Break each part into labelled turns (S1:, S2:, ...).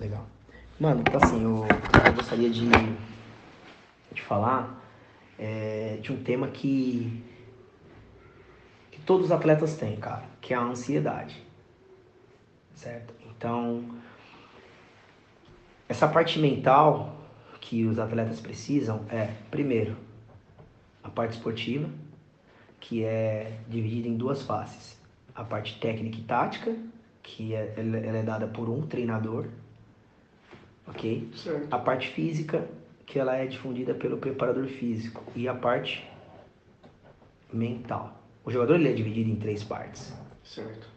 S1: Legal. Mano, então assim, eu, eu gostaria de, de falar é, de um tema que, que todos os atletas têm, cara, que é a ansiedade. Certo? Então, essa parte mental que os atletas precisam é, primeiro, a parte esportiva, que é dividida em duas faces. A parte técnica e tática, que é, ela é dada por um treinador, ok?
S2: Certo.
S1: A parte física, que ela é difundida pelo preparador físico. E a parte mental. O jogador ele é dividido em três partes,
S2: Certo.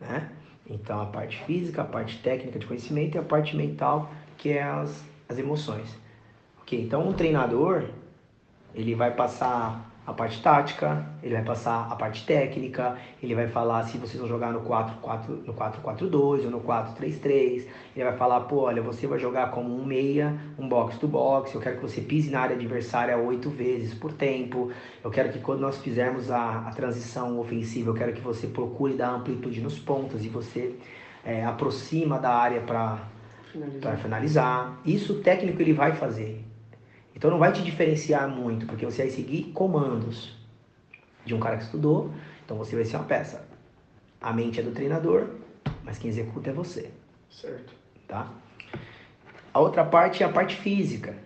S1: né? Então a parte física, a parte técnica de conhecimento e a parte mental, que é as, as emoções. Ok? Então um treinador, ele vai passar a parte tática, ele vai passar a parte técnica, ele vai falar se vocês vão jogar no 4-4, no 4-4-2 ou no 4-3-3. Ele vai falar, pô, olha, você vai jogar como um meia, um box to box, eu quero que você pise na área adversária oito vezes por tempo. Eu quero que quando nós fizermos a, a transição ofensiva, eu quero que você procure dar amplitude nos pontos e você é, aproxima da área para
S2: Finalizar.
S1: finalizar. Isso o técnico ele vai fazer. Então não vai te diferenciar muito, porque você vai seguir comandos de um cara que estudou. Então você vai ser uma peça. A mente é do treinador, mas quem executa é você,
S2: Certo.
S1: tá? A outra parte é a parte física.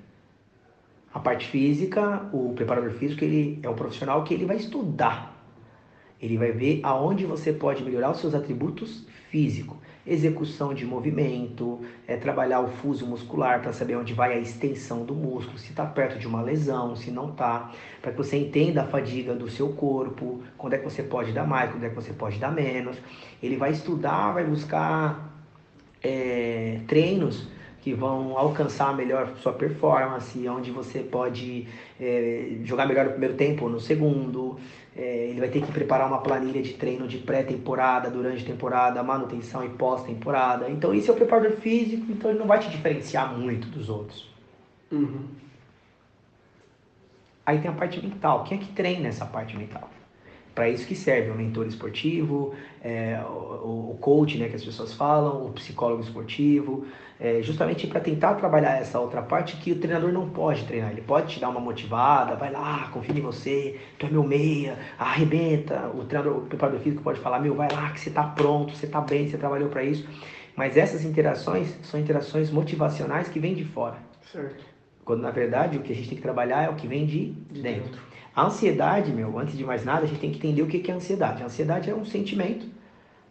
S1: A parte física, o preparador físico, ele é um profissional que ele vai estudar. Ele vai ver aonde você pode melhorar os seus atributos físicos. Execução de movimento, é trabalhar o fuso muscular para saber onde vai a extensão do músculo, se está perto de uma lesão, se não está, para que você entenda a fadiga do seu corpo, quando é que você pode dar mais, quando é que você pode dar menos. Ele vai estudar, vai buscar é, treinos que vão alcançar melhor sua performance, onde você pode é, jogar melhor no primeiro tempo ou no segundo. É, ele vai ter que preparar uma planilha de treino de pré-temporada, durante temporada, manutenção e pós-temporada. Então, isso é o preparador físico, então ele não vai te diferenciar muito dos outros.
S2: Uhum.
S1: Aí tem a parte mental. Quem é que treina essa parte mental? Para isso que serve o mentor esportivo, é, o, o coach, né, que as pessoas falam, o psicólogo esportivo, é, justamente para tentar trabalhar essa outra parte que o treinador não pode treinar. Ele pode te dar uma motivada, vai lá, confia em você, tu é meu meia, arrebenta. O treinador, o preparador físico pode falar, meu, vai lá que você está pronto, você está bem, você trabalhou para isso. Mas essas interações são interações motivacionais que vêm de fora.
S2: Certo.
S1: Quando na verdade o que a gente tem que trabalhar é o que vem de,
S2: De
S1: dentro.
S2: dentro.
S1: A ansiedade, meu, antes de mais nada, a gente tem que entender o que é ansiedade. A ansiedade é um sentimento,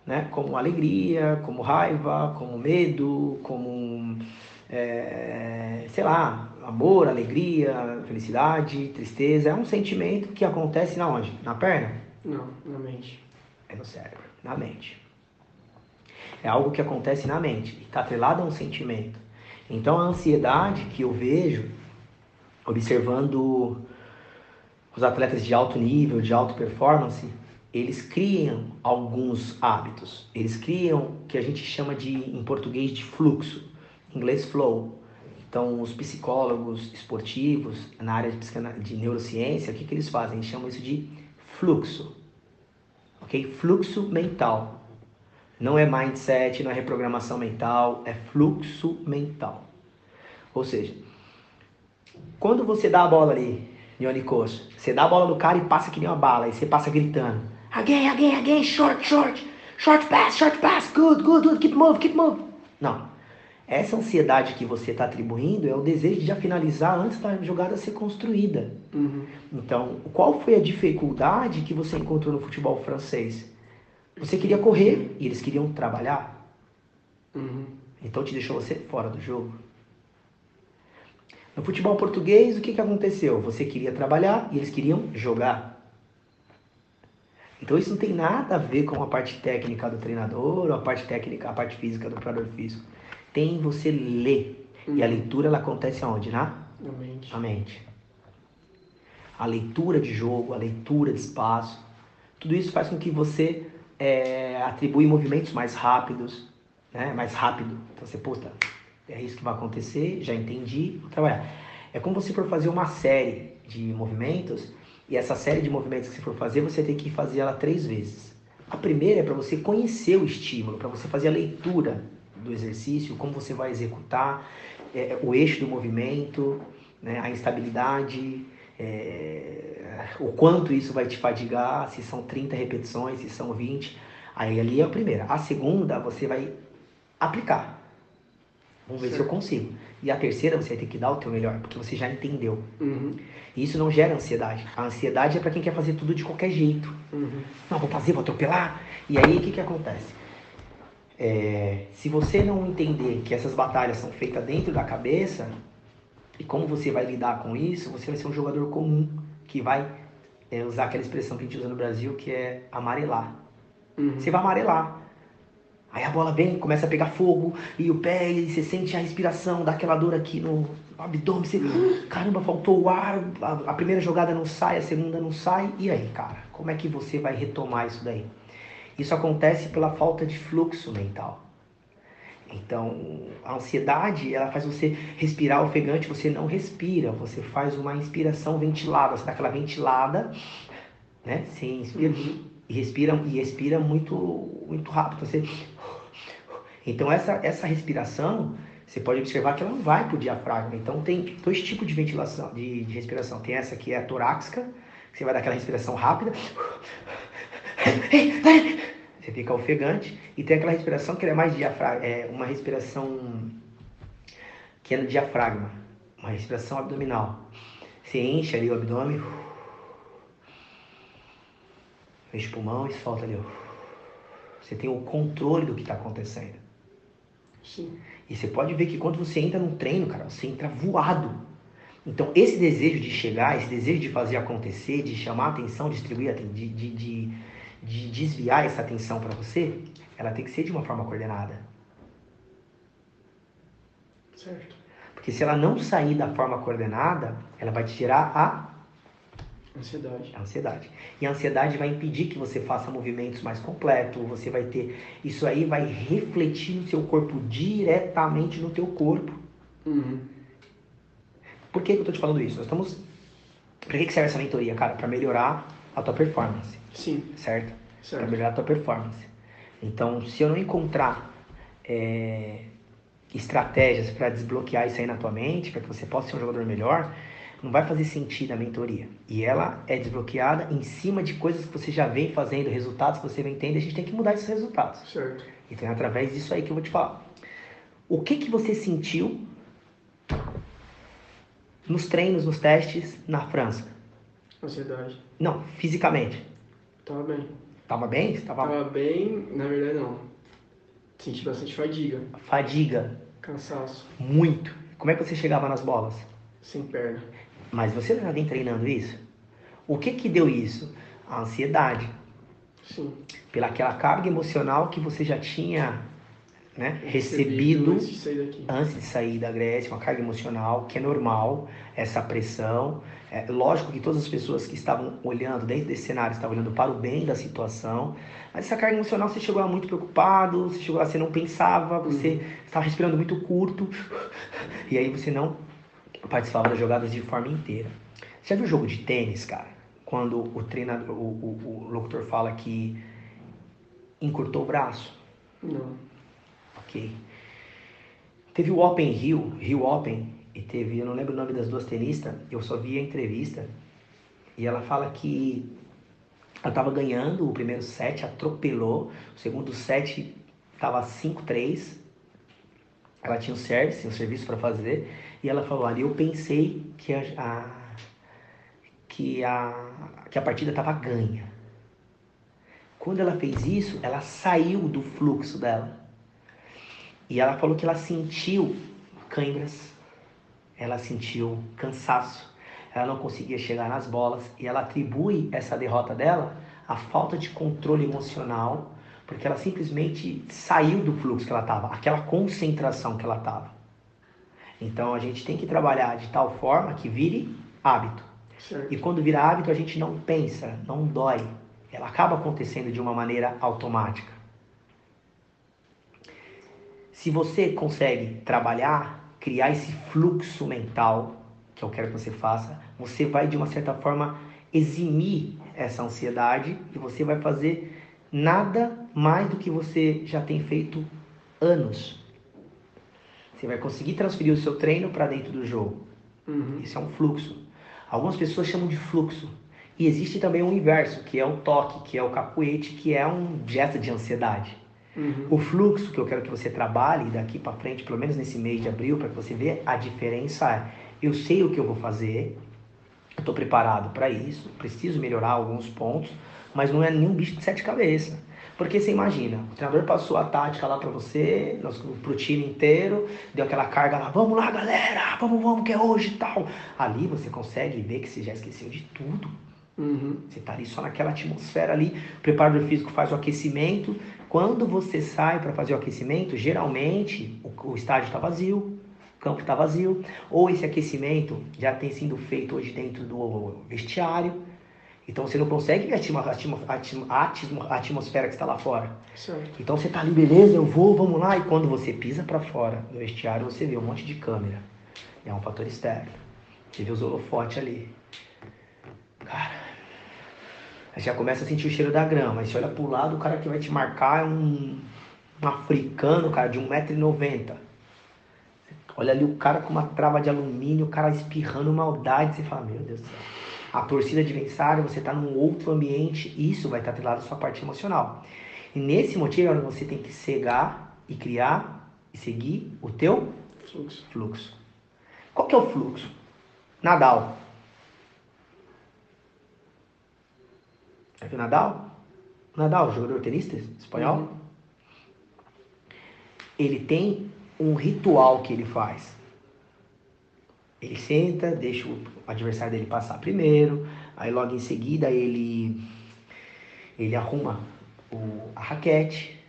S1: né? Como alegria, como raiva, como medo, como, é, sei lá, amor, alegria, felicidade, tristeza. É um sentimento que acontece na onde? Na perna?
S2: Não, na mente.
S1: É no cérebro, na mente. É algo que acontece na mente e está atrelado a um sentimento. Então a ansiedade que eu vejo observando os atletas de alto nível, de alta performance, eles criam alguns hábitos. Eles criam o que a gente chama de, em português, de fluxo, em inglês flow. Então, os psicólogos esportivos, na área de, de neurociência, o que, que eles fazem? Eles chamam isso de fluxo. Ok? Fluxo mental. Não é mindset, não é reprogramação mental, é fluxo mental. Ou seja, quando você dá a bola ali, Costa, você dá a bola no cara e passa que nem uma bala, e você passa gritando: again, again, again, short, short, short pass, short pass, good, good, good, keep move, keep move. Não. Essa ansiedade que você está atribuindo é o desejo de já finalizar antes da jogada ser construída.
S2: Uhum.
S1: Então, qual foi a dificuldade que você encontrou no futebol francês? Você queria correr e eles queriam trabalhar.
S2: Uhum.
S1: Então te deixou você fora do jogo. No futebol português, o que, que aconteceu? Você queria trabalhar e eles queriam jogar. Então isso não tem nada a ver com a parte técnica do treinador, ou a parte técnica, a parte física do preparador físico. Tem em você ler. E a leitura ela acontece aonde? Na
S2: Na mente.
S1: a mente. A leitura de jogo, a leitura de espaço, tudo isso faz com que você é, atribui movimentos mais rápidos, né? mais rápido. Então você, puta, é isso que vai acontecer, já entendi, vou trabalhar. É como se for fazer uma série de movimentos, e essa série de movimentos que você for fazer, você tem que fazer ela três vezes. A primeira é para você conhecer o estímulo, para você fazer a leitura do exercício, como você vai executar, é, o eixo do movimento, né, a instabilidade, é, o quanto isso vai te fadigar, se são 30 repetições, se são 20. Aí ali é a primeira. A segunda você vai aplicar. Vamos ver se eu consigo. E a terceira você vai ter que dar o teu melhor, porque você já entendeu.
S2: Uhum.
S1: E isso não gera ansiedade. A ansiedade é para quem quer fazer tudo de qualquer jeito.
S2: Uhum.
S1: Não, vou fazer, vou atropelar. E aí o que, que acontece? É, se você não entender que essas batalhas são feitas dentro da cabeça, e como você vai lidar com isso, você vai ser um jogador comum que vai é, usar aquela expressão que a gente usa no Brasil que é amarelar.
S2: Uhum.
S1: Você vai amarelar. Aí a bola vem, começa a pegar fogo, e o pé, e você sente a respiração, dá aquela dor aqui no abdômen, você, uhum. caramba, faltou o ar, a, a primeira jogada não sai, a segunda não sai, e aí, cara, como é que você vai retomar isso daí? Isso acontece pela falta de fluxo mental. Então, a ansiedade, ela faz você respirar ofegante, você não respira, você faz uma inspiração ventilada, você dá aquela ventilada, né? Você inspira e respira e expira muito muito rápido. Você Então essa essa respiração, você pode observar que ela não vai para o diafragma. Então tem dois tipos de ventilação, de, de respiração. Tem essa que é a torácica, que você vai dar aquela respiração rápida. Você fica ofegante. E tem aquela respiração que é mais diafragma, é uma respiração que é no diafragma, uma respiração abdominal. Você enche ali o abdômen, enche o pulmão e solta ali. Você tem o controle do que está acontecendo.
S2: Sim.
S1: E você pode ver que quando você entra num treino, cara, você entra voado. Então, esse desejo de chegar, esse desejo de fazer acontecer, de chamar a atenção, distribuir, de, de, de, de desviar essa atenção para você, ela tem que ser de uma forma coordenada.
S2: Certo.
S1: Porque se ela não sair da forma coordenada, ela vai te tirar a
S2: ansiedade.
S1: Ansiedade. E a ansiedade vai impedir que você faça movimentos mais completos, você vai ter isso aí vai refletir no seu corpo diretamente no teu corpo.
S2: Uhum.
S1: Por que, que eu tô te falando isso? Nós estamos Para que, que serve essa mentoria, cara? Para melhorar a tua performance.
S2: Sim.
S1: Certo?
S2: certo.
S1: Para melhorar a tua performance. Então, se eu não encontrar é, estratégias para desbloquear isso aí na tua mente, para que você possa ser um jogador melhor, não vai fazer sentido a mentoria. E ela é desbloqueada em cima de coisas que você já vem fazendo, resultados que você vem tendo, a gente tem que mudar esses resultados.
S2: Certo.
S1: Então é através disso aí que eu vou te falar. O que que você sentiu nos treinos, nos testes na França?
S2: Ansiedade.
S1: Não, fisicamente.
S2: Tava bem.
S1: Tava bem? Tava...
S2: Tava bem, na verdade não. Senti bastante fadiga.
S1: Fadiga.
S2: Cansaço.
S1: Muito. Como é que você chegava nas bolas?
S2: Sem perna.
S1: Mas você já vem treinando isso? O que que deu isso? A ansiedade.
S2: Sim.
S1: Pela aquela carga emocional que você já tinha né, recebido,
S2: antes de, sair
S1: antes de sair da Grécia, uma carga emocional que é normal, essa pressão. É lógico que todas as pessoas que estavam olhando dentro desse cenário estavam olhando para o bem da situação, mas essa carga emocional você chegou lá muito preocupado, você chegou lá, você não pensava, você uhum. estava respirando muito curto, e aí você não participava das jogadas de forma inteira. Você já viu o jogo de tênis, cara? Quando o treinador, o, o, o locutor fala que encurtou o braço?
S2: Não.
S1: Ok. Teve o Open Rio, Rio Open, e teve, eu não lembro o nome das duas tenistas, eu só vi a entrevista, e ela fala que ela estava ganhando o primeiro set, atropelou, o segundo set estava 5-3, ela tinha um service, um serviço para fazer, e ela falou, ali eu pensei que a, a, que a, que a partida estava ganha. Quando ela fez isso, ela saiu do fluxo dela. E ela falou que ela sentiu câimbras, ela sentiu cansaço, ela não conseguia chegar nas bolas e ela atribui essa derrota dela à falta de controle emocional, porque ela simplesmente saiu do fluxo que ela estava, aquela concentração que ela estava. Então a gente tem que trabalhar de tal forma que vire hábito.
S2: Certo.
S1: E quando vira hábito, a gente não pensa, não dói. Ela acaba acontecendo de uma maneira automática. Se você consegue trabalhar, criar esse fluxo mental, que eu quero que você faça, você vai de uma certa forma eximir essa ansiedade e você vai fazer nada mais do que você já tem feito anos, Você vai conseguir transferir o seu treino para dentro do jogo.
S2: Uhum.
S1: Isso é um fluxo. Algumas pessoas chamam de fluxo. E existe também o inverso, que é o toque, que é o cacuete, que é um gesto de ansiedade.
S2: Uhum.
S1: O fluxo que eu quero que você trabalhe daqui para frente, pelo menos nesse mês de abril, para que você veja a diferença é: eu sei o que eu vou fazer, eu estou preparado para isso, preciso melhorar alguns pontos, mas não é nenhum bicho de sete cabeças. Porque você imagina, o treinador passou a tática lá para você, para o time inteiro, deu aquela carga lá, vamos lá galera, vamos, vamos, que é hoje e tal. Ali você consegue ver que você já esqueceu de tudo.
S2: Uhum.
S1: Você está ali só naquela atmosfera ali, o preparador físico faz o aquecimento. Quando você sai para fazer o aquecimento, geralmente o, o estádio está vazio, o campo está vazio, ou esse aquecimento já tem sido feito hoje dentro do vestiário. Então você não consegue ver a, atmo, atmo, atmo, a atmosfera que está lá fora.
S2: Certo.
S1: Então você tá ali, beleza, eu vou, vamos lá. E quando você pisa para fora do vestiário, você vê um monte de câmera. É um fator externo. Você vê os holofotes ali. Cara, aí já começa a sentir o cheiro da grama. Aí você olha pro lado, o cara que vai te marcar é um, um africano, cara, de 1,90m. Olha ali o cara com uma trava de alumínio, o cara espirrando maldade. Você fala, meu Deus do céu. A torcida adversária, você está num outro ambiente, isso vai estar atrelado à sua parte emocional. E nesse motivo é onde você tem que cegar e criar e seguir o teu
S2: Fluxo.
S1: fluxo. Qual que é o fluxo? Nadal. Já viu Nadal? Nadal, jogador tenista espanhol.
S2: Uhum.
S1: Ele tem um ritual que ele faz. Ele senta, deixa o adversário dele passar primeiro, aí logo em seguida ele ele arruma o, a raquete,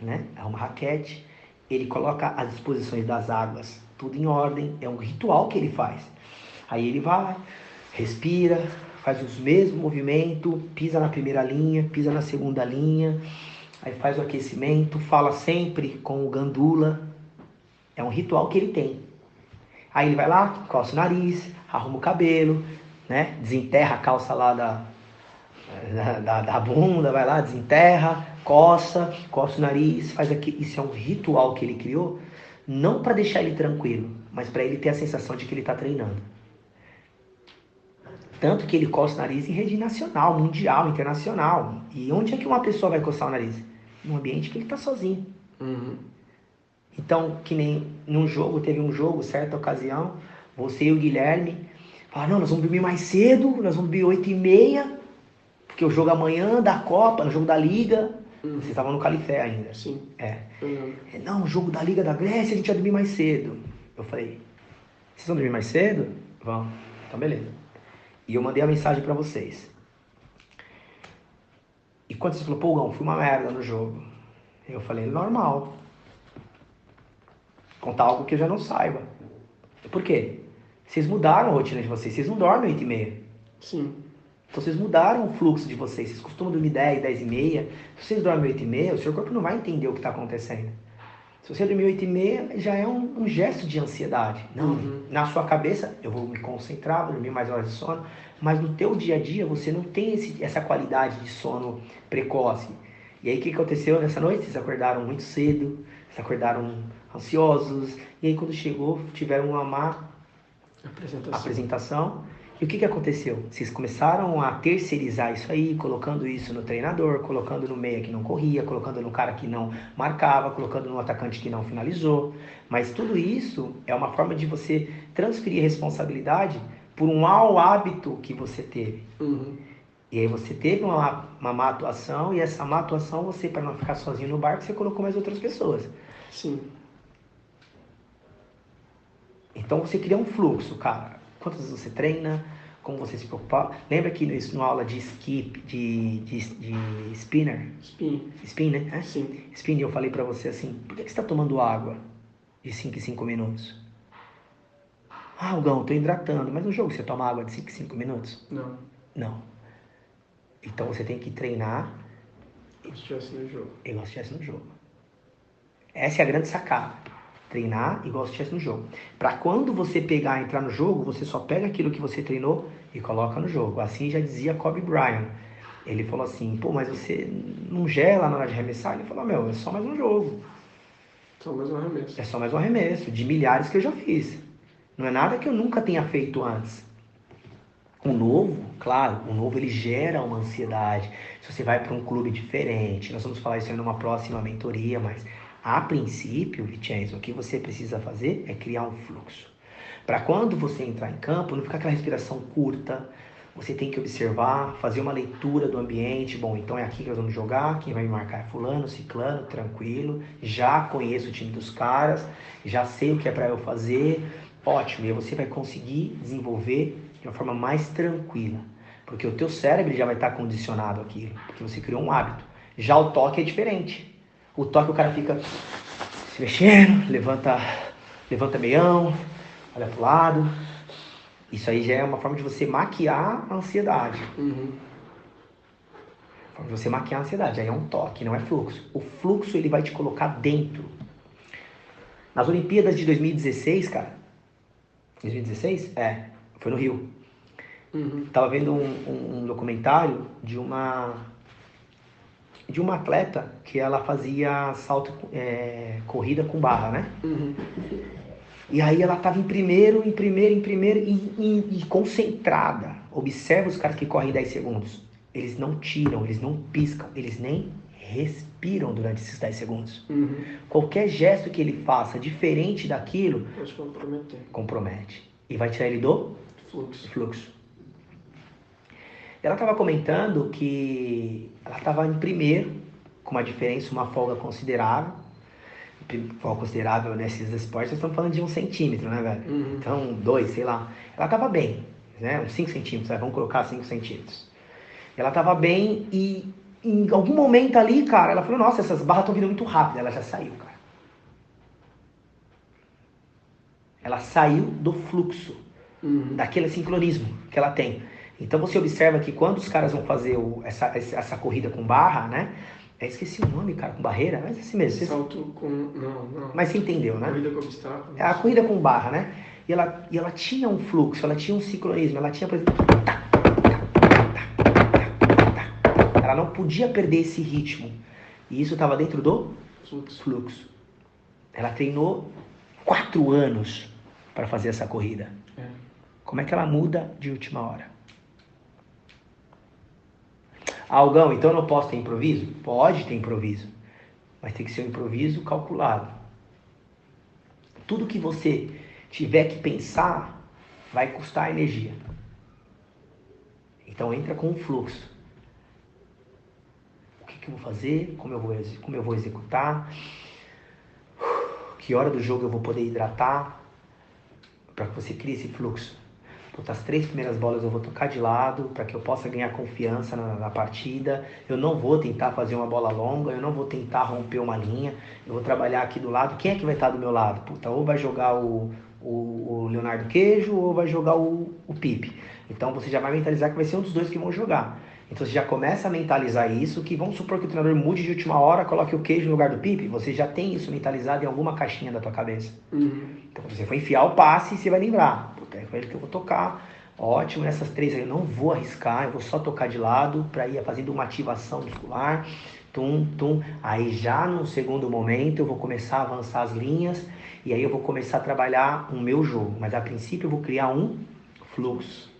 S1: né? Arruma a raquete, ele coloca as disposições das águas, tudo em ordem, é um ritual que ele faz. Aí ele vai, respira, faz os mesmos movimentos, pisa na primeira linha, pisa na segunda linha, aí faz o aquecimento, fala sempre com o gandula. É um ritual que ele tem. Aí ele vai lá, coça o nariz, arruma o cabelo, né? Desenterra a calça lá da, da, da, da bunda, vai lá, desenterra, coça, coça o nariz, faz aqui. Isso é um ritual que ele criou, não para deixar ele tranquilo, mas para ele ter a sensação de que ele está treinando. Tanto que ele coça o nariz em rede nacional, mundial, internacional. E onde é que uma pessoa vai coçar o nariz? Num ambiente que ele está sozinho.
S2: Uhum.
S1: Então, que nem num jogo, teve um jogo, certa ocasião, você e o Guilherme falaram, não, nós vamos dormir mais cedo, nós vamos dormir 8 e meia, porque o jogo amanhã da Copa, no jogo da Liga,
S2: Uhum.
S1: vocês estavam no Califé ainda.
S2: Sim.
S1: É. É, Não, o jogo da Liga da Grécia, a gente vai dormir mais cedo. Eu falei, vocês vão dormir mais cedo? Vão. Então, beleza. E eu mandei a mensagem pra vocês. E quando você falou, pô, Gão, fui uma merda no jogo. Eu falei, normal. Contar algo que eu já não saiba. Por quê? Vocês mudaram a rotina de vocês. Vocês não dormem 8 e meia.
S2: Sim.
S1: Então vocês mudaram o fluxo de vocês. Vocês costumam dormir 10, 10 e meia. Se vocês dormem 8 e meia, o seu corpo não vai entender o que está acontecendo. Se você dormir 8 e meia, já é um, um gesto de ansiedade. Não,
S2: Uhum.
S1: na sua cabeça, eu vou me concentrar, vou dormir mais horas de sono. Mas no teu dia a dia, você não tem esse- essa qualidade de sono precoce. E aí, o que aconteceu nessa noite? Vocês acordaram muito cedo, vocês acordaram ansiosos. E aí, quando chegou, tiveram uma má
S2: Apresentação.
S1: apresentação. E o que, que aconteceu? Vocês começaram a terceirizar isso aí, colocando isso no treinador, colocando no meia que não corria, colocando no cara que não marcava, colocando no atacante que não finalizou. Mas tudo isso é uma forma de você transferir responsabilidade por um mau hábito que você teve.
S2: Uhum.
S1: E aí você teve uma, uma má atuação, e essa má atuação, você, para não ficar sozinho no barco, você colocou mais outras pessoas.
S2: Sim.
S1: Então você cria um fluxo, cara. Quantas vezes você treina, como você se preocupa. Lembra que no, na aula de skip, de, de, de spinner,
S2: Spin.
S1: spin, né? É?
S2: Sim.
S1: Spin, eu falei pra você assim, por que você tá tomando água de 5 em 5 minutos? Ah, Gão, tô hidratando. Mas no jogo você toma água de 5 em 5 minutos?
S2: Não.
S1: Não. Então você tem que treinar
S2: Como se estivesse no jogo.
S1: igual se estivesse no jogo. Essa é a grande sacada. Treinar igual se estivesse no jogo. Para quando você pegar e entrar no jogo, você só pega aquilo que você treinou e coloca no jogo. Assim já dizia Kobe Bryant. Ele falou assim, pô, mas você não gela na hora de arremessar? Ele falou, meu, é só mais um jogo.
S2: Só mais um arremesso.
S1: É só mais um arremesso, de milhares que eu já fiz. Não é nada que eu nunca tenha feito antes. O novo, claro, o novo ele gera uma ansiedade. Se você vai para um clube diferente, nós vamos falar isso aí numa próxima mentoria, mas a princípio, Vicenzo, o que você precisa fazer é criar um fluxo. Para quando você entrar em campo, não ficar aquela respiração curta, você tem que observar, fazer uma leitura do ambiente. Bom, então é aqui que nós vamos jogar. Quem vai me marcar é Fulano, Ciclano, tranquilo. Já conheço o time dos caras, já sei o que é para eu fazer. Ótimo, e você vai conseguir desenvolver de uma forma mais tranquila, porque o teu cérebro já vai estar condicionado àquilo, porque você criou um hábito. Já o toque é diferente. O toque o cara fica se mexendo, levanta, levanta meião, olha pro lado. Isso aí já é uma forma de você maquiar a ansiedade.
S2: Uhum.
S1: Forma de você maquiar a ansiedade. Aí é um toque, não é fluxo. O fluxo ele vai te colocar dentro. Nas Olimpíadas de 2016, cara, 2016? É, foi no Rio.
S2: Uhum.
S1: Tava vendo um, um, um documentário de uma de uma atleta que ela fazia salto é, corrida com barra, né?
S2: Uhum.
S1: E aí ela tava em primeiro, em primeiro, em primeiro e, e- e concentrada. Observa os caras que correm 10 segundos. Eles não tiram, eles não piscam, eles nem respiram durante esses 10 segundos.
S2: Uhum.
S1: Qualquer gesto que ele faça diferente daquilo compromete e vai tirar ele do
S2: Fluxo.
S1: fluxo. Ela estava comentando que ela estava em primeiro, com uma diferença, uma folga considerável. Folga considerável nesses esportes, nós estamos falando de um centímetro, né, velho?
S2: Uhum.
S1: Então, dois, sei lá. Ela estava bem, né? Uns 5 centímetros, vai, vamos colocar 5 centímetros. Ela estava bem e em algum momento ali, cara, ela falou, nossa, essas barras estão vindo muito rápido. Ela já saiu, cara. Ela saiu do fluxo
S2: Uhum.
S1: daquele sincronismo que ela tem. Então você observa que quando os caras vão fazer o- essa, essa corrida com barra, né? Eu esqueci o nome, cara, com barreira, mas é assim mesmo.
S2: Salto com. Não, não.
S1: Mas você entendeu, né?
S2: Corrida com obstáculos.
S1: É a corrida com barra, né? E ela, e ela tinha um fluxo, ela tinha um sincronismo, ela tinha, por exemplo, ela não podia perder esse ritmo. E isso estava dentro do
S2: Fluxo.
S1: fluxo. Ela treinou quatro anos para fazer essa corrida.
S2: É.
S1: Como é que ela muda de última hora? Algão, então não posso ter improviso? Pode ter improviso, mas tem que ser um improviso calculado. Tudo que você tiver que pensar vai custar energia. Então entra com um fluxo. O que, que eu vou fazer? Como eu vou, como eu vou executar? Que hora do jogo eu vou poder hidratar? Para que você crie esse fluxo. Puta, as três primeiras bolas eu vou tocar de lado para que eu possa ganhar confiança na, na partida. Eu não vou tentar fazer uma bola longa, eu não vou tentar romper uma linha. Eu vou trabalhar aqui do lado. Quem é que vai estar do meu lado? Puta, ou vai jogar o, o, o Leonardo Queijo ou vai jogar o, o Pipe. Então você já vai mentalizar que vai ser um dos dois que vão jogar. Então você já começa a mentalizar isso, que vamos supor que o treinador mude de última hora, coloque o queijo no lugar do Pipe, você já tem isso mentalizado em alguma caixinha da tua cabeça.
S2: Uhum.
S1: Então você foi enfiar o passe e você vai lembrar. É com ele que eu vou tocar. Ótimo, nessas três aí eu não vou arriscar, eu vou só tocar de lado para ir fazendo uma ativação muscular. Tum, tum. Aí já no segundo momento eu vou começar a avançar as linhas e aí eu vou começar a trabalhar o meu jogo. Mas a princípio eu vou criar um fluxo.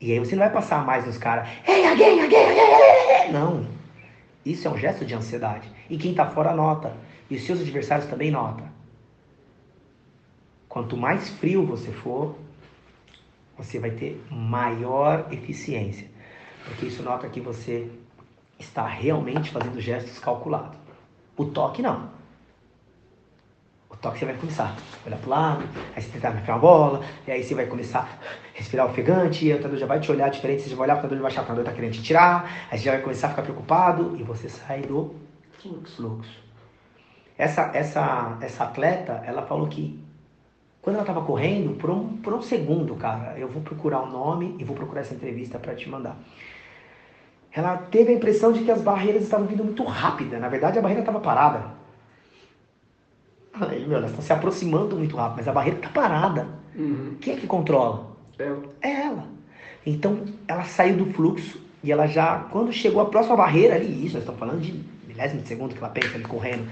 S1: E aí você não vai passar mais nos caras. Alguém, alguém, alguém, alguém. Não. Isso é um gesto de ansiedade. E quem tá fora nota. E os seus adversários também notam. Quanto mais frio você for, você vai ter maior eficiência. Porque isso nota que você está realmente fazendo gestos calculados. O toque não. O toque você vai começar a olhar para o lado, aí você tentar marcar uma bola, e aí você vai começar a respirar ofegante, e o treinador já vai te olhar diferente, você já vai olhar para o treinador e vai achar que o treinador está querendo te tirar, aí você já vai começar a ficar preocupado, e você sai do
S2: fluxo.
S1: Essa, essa, essa atleta, ela falou que quando ela estava correndo, por um, por um segundo, cara, eu vou procurar o nome e vou procurar essa entrevista para te mandar. Ela teve a impressão de que as barreiras estavam vindo muito rápida. Na verdade, a barreira estava parada. Aí, meu, elas estão se aproximando muito rápido, mas a barreira está parada.
S2: Uhum.
S1: Quem é que controla?
S2: Ela.
S1: É ela. Então, ela saiu do fluxo e ela já, quando chegou a próxima barreira ali, isso, nós estamos falando de milésimo de segundo que ela pensa ali correndo.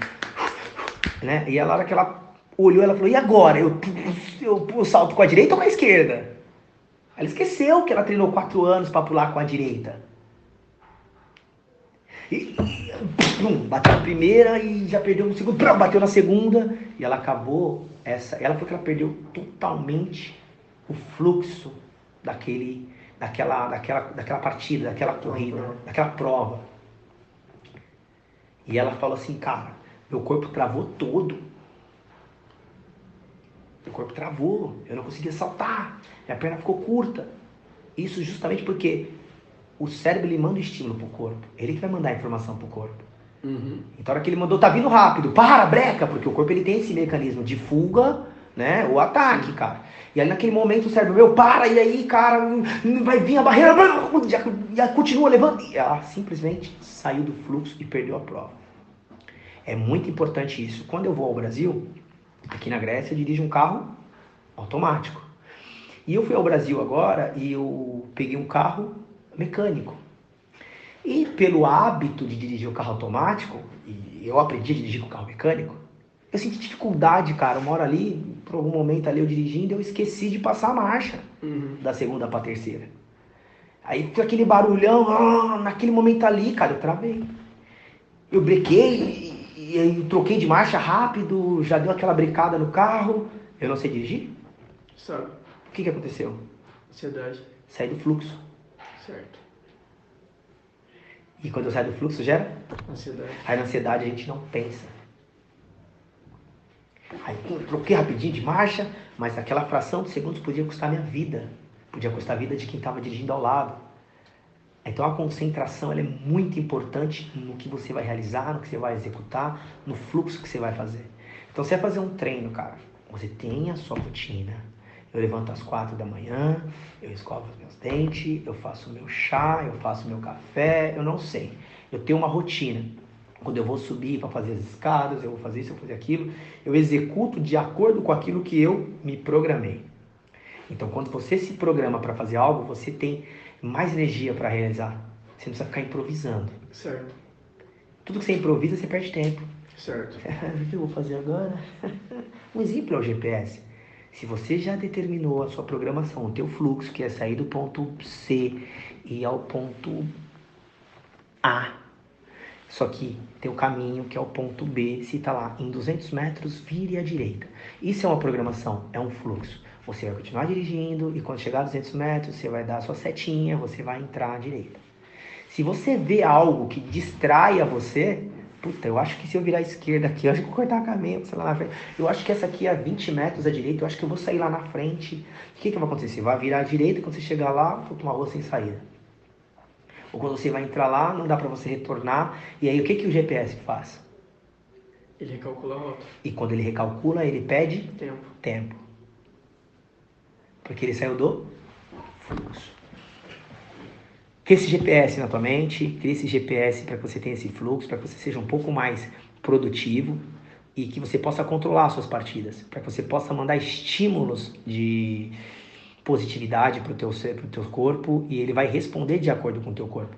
S1: né? E a hora que ela olhou, ela falou, e agora? Eu, eu, eu salto com a direita ou com a esquerda? Ela esqueceu que ela treinou quatro anos para pular com a direita. E, pum, bateu na primeira e já perdeu no segundo, pum, bateu na segunda e ela acabou essa, ela foi que ela perdeu totalmente o fluxo daquele, daquela, daquela, daquela partida, daquela corrida, daquela prova. E ela falou assim, cara, meu corpo travou todo. Meu corpo travou, eu não conseguia saltar, minha perna ficou curta. Isso justamente porque o cérebro ele manda o estímulo pro corpo, ele que vai mandar a informação pro corpo.
S2: Uhum.
S1: Então, a hora que ele mandou, tá vindo rápido, para, breca, porque o corpo ele tem esse mecanismo de fuga, né, o ataque, cara. E aí naquele momento o cérebro, meu, para, e aí, cara, vai vir a barreira, já, já continua levando. E ela simplesmente saiu do fluxo e perdeu a prova. É muito importante isso. Quando eu vou ao Brasil, aqui na Grécia, eu dirijo um carro automático. E eu fui ao Brasil agora e eu peguei um carro mecânico. E pelo hábito de dirigir o carro automático, e eu aprendi a dirigir com o carro mecânico, eu senti dificuldade, cara. Uma hora ali, por algum momento ali eu dirigindo, eu esqueci de passar a marcha
S2: Uhum.
S1: da segunda para terceira. Aí foi aquele barulhão, ah, naquele momento ali, cara, eu travei. Eu brequei e, aí eu troquei de marcha rápido, já deu aquela brecada no carro. Eu não sei dirigir.
S2: Sabe?
S1: O que, que aconteceu?
S2: Ansiedade.
S1: Saí do fluxo.
S2: Certo.
S1: E quando eu saio do fluxo, gera?
S2: Ansiedade.
S1: Aí na ansiedade a gente não pensa. Aí pum, troquei rapidinho de marcha, mas aquela fração de segundos podia custar minha vida. Podia custar a vida de quem estava dirigindo ao lado. Então a concentração é muito importante no que você vai realizar, no que você vai executar, no fluxo que você vai fazer. Então você vai fazer um treino, cara. Você tem a sua rotina. Eu levanto às quatro da manhã, eu escovo os meus dentes, eu faço o meu chá, eu faço o meu café, eu não sei. Eu tenho uma rotina. Quando eu vou subir para fazer as escadas, eu vou fazer isso, eu vou fazer aquilo, eu executo de acordo com aquilo que eu me programei. Então, quando você se programa para fazer algo, você tem mais energia para realizar. Você não precisa ficar improvisando.
S2: Certo.
S1: Tudo que você improvisa, você perde tempo.
S2: Certo.
S1: O que eu vou fazer agora? Um exemplo é o GPS. Se você já determinou a sua programação, o teu fluxo, que é sair do ponto C e ir ao ponto A, só que tem o caminho que é o ponto B, se está lá em 200 metros, vire à direita. Isso é uma programação, é um fluxo. Você vai continuar dirigindo e quando chegar a 200 metros, você vai dar a sua setinha, você vai entrar à direita. Se você vê algo que distraia você, puta, eu acho que se eu virar à esquerda aqui, eu acho que eu vou cortar caminho, sei lá na frente. Eu acho que essa aqui é 20 metros à direita, eu acho que eu vou sair lá na frente. O que, que vai acontecer? Você vai virar à direita, quando você chegar lá, puta, uma rua sem saída. Ou quando você vai entrar lá, não dá para você retornar. E aí o que, que o GPS faz?
S2: Ele recalcula a rota.
S1: E quando ele recalcula, ele pede
S2: Tempo.
S1: tempo. Porque ele saiu do fluxo. Cria esse GPS na tua mente, cria esse GPS para que você tenha esse fluxo, para que você seja um pouco mais produtivo e que você possa controlar as suas partidas, para que você possa mandar estímulos de positividade para o teu, pro teu corpo e ele vai responder de acordo com o teu corpo.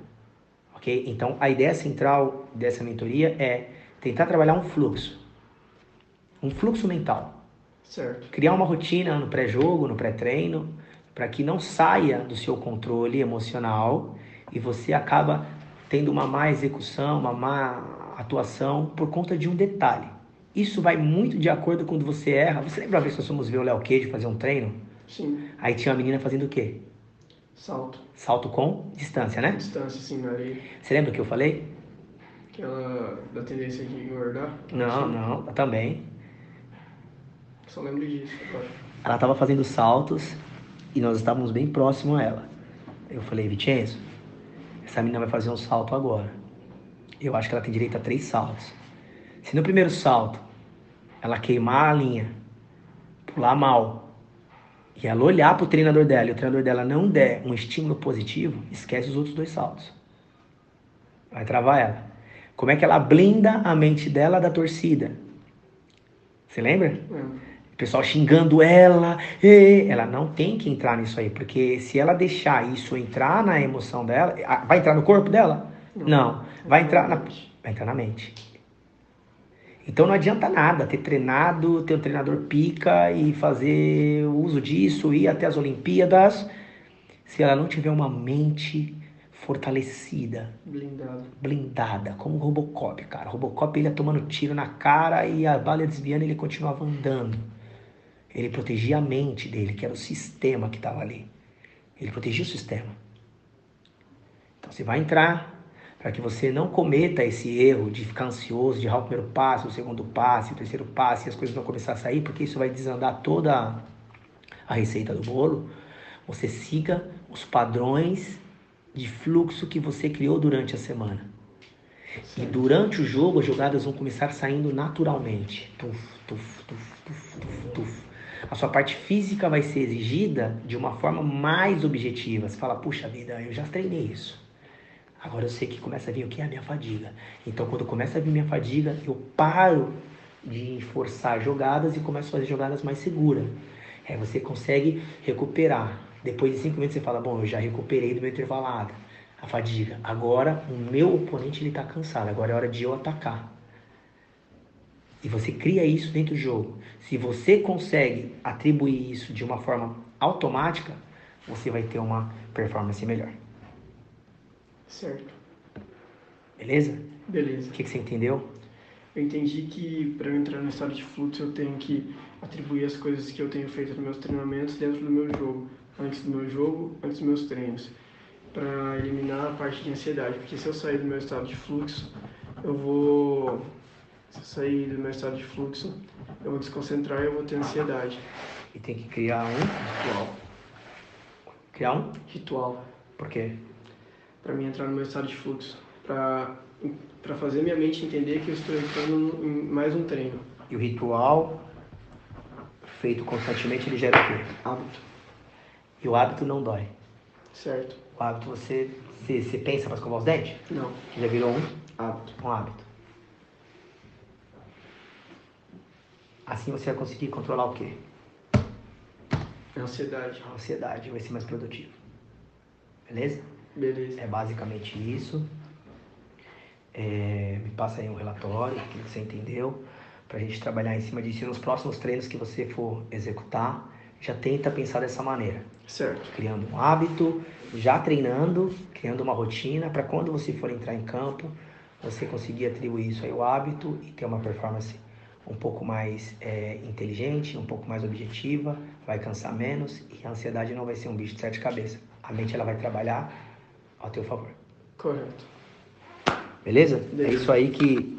S1: Ok? Então, a ideia central dessa mentoria é tentar trabalhar um fluxo. Um fluxo mental
S2: Certo.
S1: criar uma rotina no pré-jogo, no pré-treino, para que não saia do seu controle emocional e você acaba tendo uma má execução, uma má atuação por conta de um detalhe. Isso vai muito de acordo com quando você erra. Você lembra uma vez que nós fomos ver o Léo Cage fazer um treino?
S2: Sim.
S1: Aí tinha uma menina fazendo o quê?
S2: Salto.
S1: Salto com distância, né?
S2: Distância, assim, na areia.
S1: Você lembra o que eu falei?
S2: Aquela da tendência de engordar.
S1: Não,
S2: Sim.
S1: não, também.
S2: Só lembro disso agora.
S1: Ela estava fazendo saltos e nós estávamos bem próximo a ela. Eu falei, Vicenzo, essa menina vai fazer um salto agora. Eu acho que ela tem direito a três saltos. Se no primeiro salto ela queimar a linha, pular mal, e ela olhar para o treinador dela e o treinador dela não der um estímulo positivo, esquece os outros dois saltos. Vai travar ela. Como é que ela blinda a mente dela da torcida? Você lembra?
S2: Lembro.
S1: Pessoal xingando ela, "Ê", ela não tem que entrar nisso aí, porque se ela deixar isso entrar na emoção dela, vai entrar no corpo dela? Não, vai entrar na, vai entrar na mente. Então não adianta nada ter treinado, ter um treinador pica e fazer uso disso, ir até as Olimpíadas, se ela não tiver uma mente fortalecida,
S2: Blindado.
S1: blindada, como o Robocop, cara. O Robocop ele ia tomando tiro na cara e a bala ia desviando e ele continuava andando. Ele protegia a mente dele, que era o sistema que estava ali. Ele protegia o sistema. Então você vai entrar para que você não cometa esse erro de ficar ansioso, de errar o primeiro passo, o segundo passo, o terceiro passo e as coisas não começar a sair, porque isso vai desandar toda a receita do bolo. Você siga os padrões de fluxo que você criou durante a semana. E durante o jogo as jogadas vão começar saindo naturalmente. Tuf, tuf, tuf, tuf, tuf, tuf. A sua parte física vai ser exigida de uma forma mais objetiva. Você fala, puxa vida, eu já treinei isso. Agora eu sei que começa a vir o que? A minha fadiga. Então quando começa a vir minha fadiga, eu paro de forçar jogadas e começo a fazer jogadas mais seguras. Aí você consegue recuperar. Depois de cinco minutos você fala, bom, eu já recuperei do meu intervalado, a fadiga. Agora o meu oponente está cansado, agora é hora de eu atacar. E você cria isso dentro do jogo. Se você consegue atribuir isso de uma forma automática, você vai ter uma performance melhor.
S2: Certo.
S1: Beleza?
S2: Beleza.
S1: O que, que você entendeu?
S2: Eu entendi que para eu entrar no estado de fluxo eu tenho que atribuir as coisas que eu tenho feito nos meus treinamentos dentro do meu jogo, antes do meu jogo, antes dos meus treinos, para eliminar a parte de ansiedade, porque se eu sair do meu estado de fluxo, eu vou se eu sair do meu estado de fluxo, eu vou desconcentrar e eu vou ter ansiedade.
S1: E tem que criar um
S2: Ritual.
S1: Criar um?
S2: Ritual.
S1: Por quê?
S2: Para mim entrar no meu estado de fluxo, para fazer minha mente entender que eu estou entrando em mais um treino.
S1: E o ritual feito constantemente ele gera o quê?
S2: Hábito.
S1: E o hábito não dói.
S2: Certo?
S1: O hábito você, você, você pensa para escovar os dentes?
S2: Não.
S1: Já virou um,
S2: Hábito.
S1: um hábito. Assim você vai conseguir controlar o quê?
S2: Ansiedade.
S1: A ansiedade, vai ser mais produtivo. Beleza?
S2: Beleza.
S1: É basicamente isso. É, me passa aí um relatório, o que você entendeu, para a gente trabalhar em cima disso. E nos próximos treinos que você for executar, já tenta pensar dessa maneira.
S2: Certo.
S1: Criando um hábito, já treinando, criando uma rotina, para quando você for entrar em campo, você conseguir atribuir isso aí ao hábito e ter uma performance um pouco mais é, inteligente, um pouco mais objetiva, vai cansar menos e a ansiedade não vai ser um bicho de sete cabeças. A mente ela vai trabalhar ao teu favor.
S2: Correto.
S1: Beleza? É
S2: Beleza.
S1: isso aí que